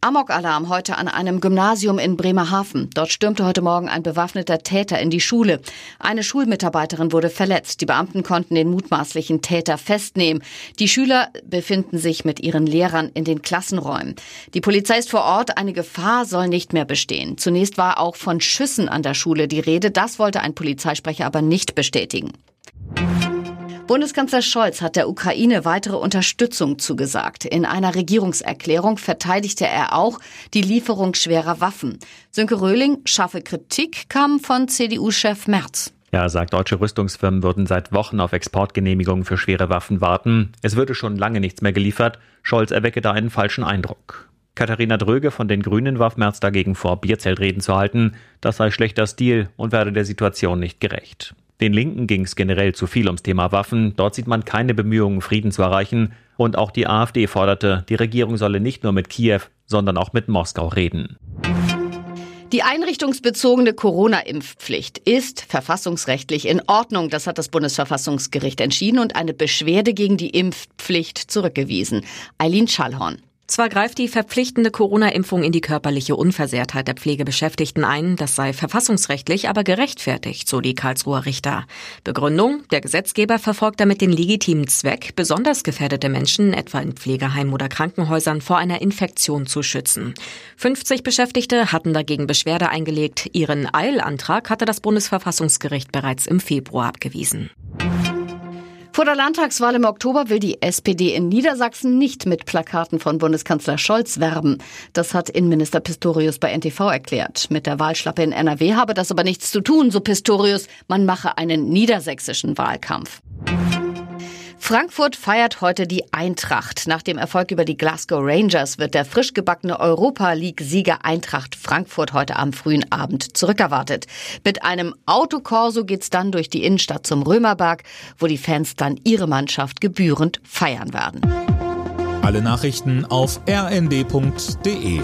Amok-Alarm heute an einem Gymnasium in Bremerhaven. Dort stürmte heute Morgen ein bewaffneter Täter in die Schule. Eine Schulmitarbeiterin wurde verletzt. Die Beamten konnten den mutmaßlichen Täter festnehmen. Die Schüler befinden sich mit ihren Lehrern in den Klassenräumen. Die Polizei ist vor Ort. Eine Gefahr soll nicht mehr bestehen. Zunächst war auch von Schüssen an der Schule die Rede. Das wollte ein Polizeisprecher aber nicht bestätigen. Bundeskanzler Scholz hat der Ukraine weitere Unterstützung zugesagt. In einer Regierungserklärung verteidigte er auch die Lieferung schwerer Waffen. Sönke Röhling, scharfe Kritik kam von CDU-Chef Merz. Ja, sagt, deutsche Rüstungsfirmen würden seit Wochen auf Exportgenehmigungen für schwere Waffen warten. Es würde schon lange nichts mehr geliefert. Scholz erwecke da einen falschen Eindruck. Katharina Dröge von den Grünen warf Merz dagegen vor, Bierzeltreden zu halten. Das sei schlechter Stil und werde der Situation nicht gerecht. Den Linken ging es generell zu viel ums Thema Waffen. Dort sieht man keine Bemühungen, Frieden zu erreichen. Und auch die AfD forderte, die Regierung solle nicht nur mit Kiew, sondern auch mit Moskau reden. Die einrichtungsbezogene Corona-Impfpflicht ist verfassungsrechtlich in Ordnung. Das hat das Bundesverfassungsgericht entschieden und eine Beschwerde gegen die Impfpflicht zurückgewiesen. Eileen Schallhorn. Zwar greift die verpflichtende Corona-Impfung in die körperliche Unversehrtheit der Pflegebeschäftigten ein, das sei verfassungsrechtlich aber gerechtfertigt, so die Karlsruher Richter. Begründung, der Gesetzgeber verfolgt damit den legitimen Zweck, besonders gefährdete Menschen, etwa in Pflegeheimen oder Krankenhäusern, vor einer Infektion zu schützen. 50 Beschäftigte hatten dagegen Beschwerde eingelegt. Ihren Eilantrag hatte das Bundesverfassungsgericht bereits im Februar abgewiesen. Vor der Landtagswahl im Oktober will die SPD in Niedersachsen nicht mit Plakaten von Bundeskanzler Scholz werben. Das hat Innenminister Pistorius bei NTV erklärt. Mit der Wahlschlappe in NRW habe das aber nichts zu tun, so Pistorius. Man mache einen niedersächsischen Wahlkampf. Frankfurt feiert heute die Eintracht. Nach dem Erfolg über die Glasgow Rangers wird der frisch gebackene Europa League-Sieger Eintracht Frankfurt heute am frühen Abend zurückerwartet. Mit einem Autokorso geht's dann durch die Innenstadt zum Römerberg, wo die Fans dann ihre Mannschaft gebührend feiern werden. Alle Nachrichten auf rnd.de